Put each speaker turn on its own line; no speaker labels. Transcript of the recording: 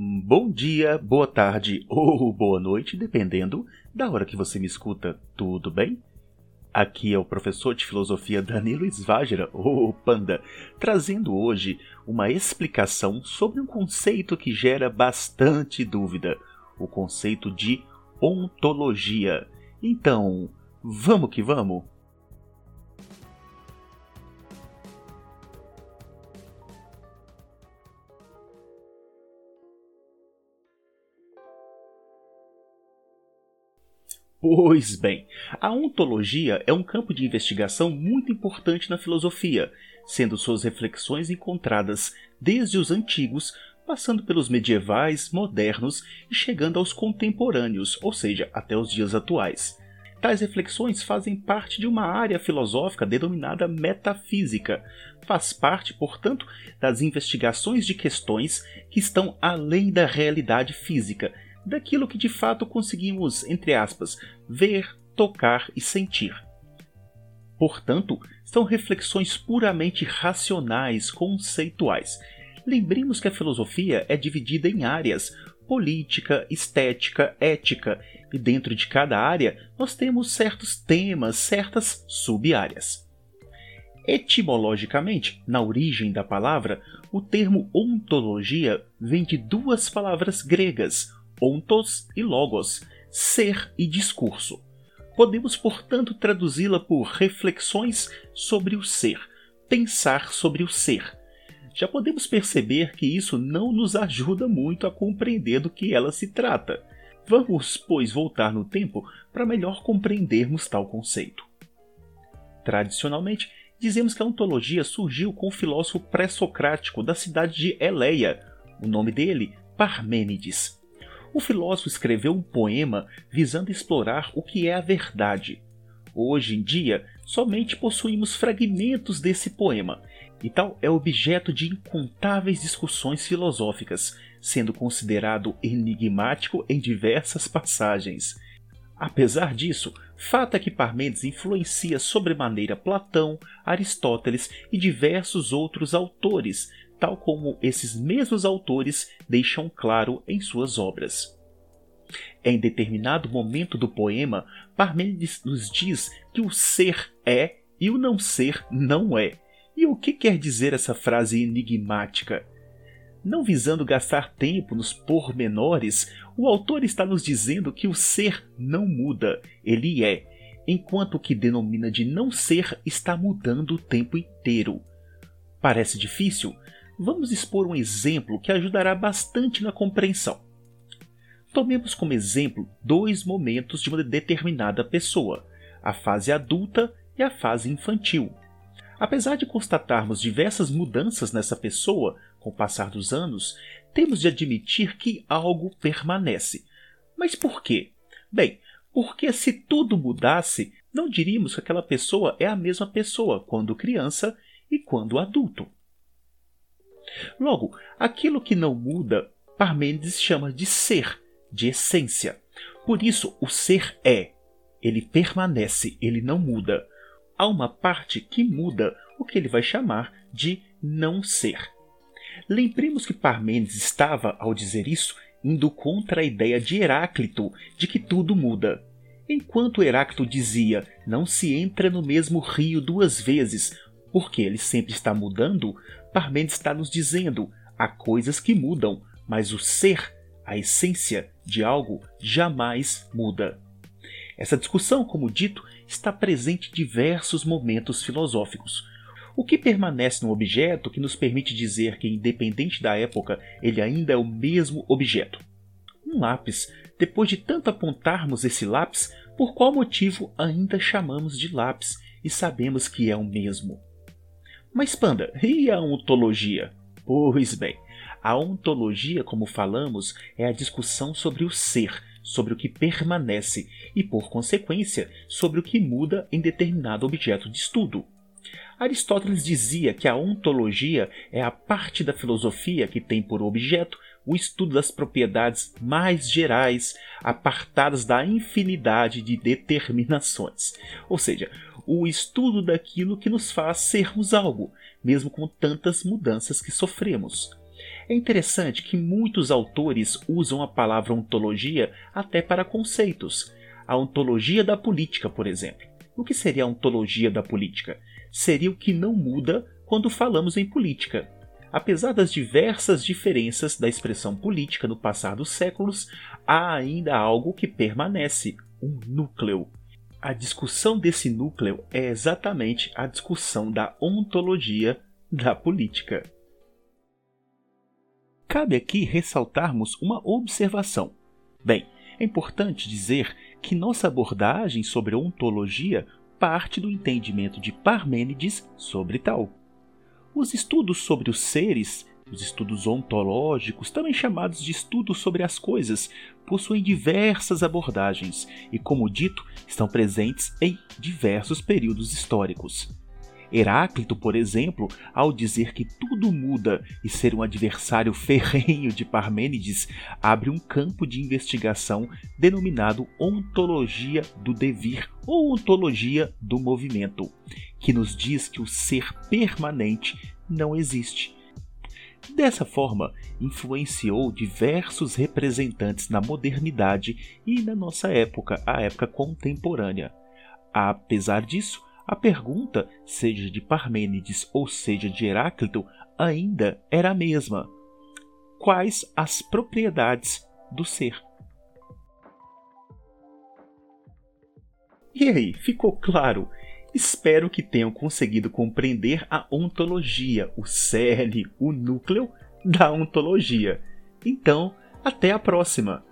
Bom dia, boa tarde ou boa noite, dependendo da hora que você me escuta, tudo bem? Aqui é o professor de filosofia Danilo Svágera, ou Panda, trazendo hoje uma explicação sobre um conceito que gera bastante dúvida, o conceito de ontologia. Então, vamos que vamos? Pois bem, a ontologia é um campo de investigação muito importante na filosofia, sendo suas reflexões encontradas desde os antigos, passando pelos medievais, modernos e chegando aos contemporâneos, ou seja, até os dias atuais. Tais reflexões fazem parte de uma área filosófica denominada metafísica. Faz parte, portanto, das investigações de questões que estão além da realidade física daquilo que de fato conseguimos, entre aspas, ver, tocar e sentir. Portanto, são reflexões puramente racionais, conceituais. Lembremos que a filosofia é dividida em áreas: política, estética, ética, e dentro de cada área nós temos certos temas, certas sub-áreas. Etimologicamente, na origem da palavra, o termo ontologia vem de duas palavras gregas, ontos e logos, ser e discurso. Podemos, portanto, traduzi-la por reflexões sobre o ser, pensar sobre o ser. Já podemos perceber que isso não nos ajuda muito a compreender do que ela se trata. Vamos, pois, voltar no tempo para melhor compreendermos tal conceito. Tradicionalmente, dizemos que a ontologia surgiu com o filósofo pré-socrático da cidade de Eleia. O nome dele, Parmênides o filósofo escreveu um poema visando explorar o que é a verdade. Hoje em dia, somente possuímos fragmentos desse poema, e tal é objeto de incontáveis discussões filosóficas, sendo considerado enigmático em diversas passagens. Apesar disso, fato é que Parmênides influencia sobremaneira Platão, Aristóteles e diversos outros autores, tal como esses mesmos autores deixam claro em suas obras. Em determinado momento do poema, Parmênides nos diz que o ser é e o não ser não é. E o que quer dizer essa frase enigmática? Não visando gastar tempo nos pormenores, o autor está nos dizendo que o ser não muda, ele é, enquanto o que denomina de não ser está mudando o tempo inteiro. Parece difícil? Vamos expor um exemplo que ajudará bastante na compreensão. Tomemos como exemplo dois momentos de uma determinada pessoa, a fase adulta e a fase infantil. Apesar de constatarmos diversas mudanças nessa pessoa com o passar dos anos, temos de admitir que algo permanece. Mas por quê? Bem, porque se tudo mudasse, não diríamos que aquela pessoa é a mesma pessoa quando criança e quando adulto. Logo, aquilo que não muda, Parmênides chama de ser, de essência. Por isso, o ser é. Ele permanece, ele não muda. Há uma parte que muda, o que ele vai chamar de não ser. Lembremos que Parmênides estava, ao dizer isso, indo contra a ideia de Heráclito de que tudo muda. Enquanto Heráclito dizia não se entra no mesmo rio duas vezes, porque ele sempre está mudando, Parmênides está nos dizendo: há coisas que mudam, mas o ser, a essência de algo, jamais muda. Essa discussão, como dito, está presente em diversos momentos filosóficos. O que permanece no objeto que nos permite dizer que, independente da época, ele ainda é o mesmo objeto? Um lápis. Depois de tanto apontarmos esse lápis, por qual motivo ainda chamamos de lápis e sabemos que é o mesmo? Mas, Panda, e a ontologia? Pois bem, a ontologia, como falamos, é a discussão sobre o ser, sobre o que permanece e, por consequência, sobre o que muda em determinado objeto de estudo. Aristóteles dizia que a ontologia é a parte da filosofia que tem por objeto o estudo das propriedades mais gerais, apartadas da infinidade de determinações. Ou seja, o estudo daquilo que nos faz sermos algo, mesmo com tantas mudanças que sofremos. É interessante que muitos autores usam a palavra ontologia até para conceitos. A ontologia da política, por exemplo. O que seria a ontologia da política? Seria o que não muda quando falamos em política. Apesar das diversas diferenças da expressão política no passar dos séculos, há ainda algo que permanece: um núcleo. A discussão desse núcleo é exatamente a discussão da ontologia da política. Cabe aqui ressaltarmos uma observação. Bem, é importante dizer que nossa abordagem sobre ontologia parte do entendimento de Parmênides sobre tal. Os estudos sobre os seres, os estudos ontológicos, também chamados de estudos sobre as coisas, possuem diversas abordagens e, como dito, estão presentes em diversos períodos históricos. Heráclito, por exemplo, ao dizer que tudo muda e ser um adversário ferrenho de Parmênides, abre um campo de investigação denominado ontologia do devir ou ontologia do movimento, que nos diz que o ser permanente não existe. Dessa forma, influenciou diversos representantes na modernidade e na nossa época, a época contemporânea. Apesar disso, a pergunta, seja de Parmênides ou seja de Heráclito, ainda era a mesma: quais as propriedades do ser? E aí, ficou claro? Espero que tenham conseguido compreender a ontologia, o cerne, o núcleo da ontologia. Então, até a próxima!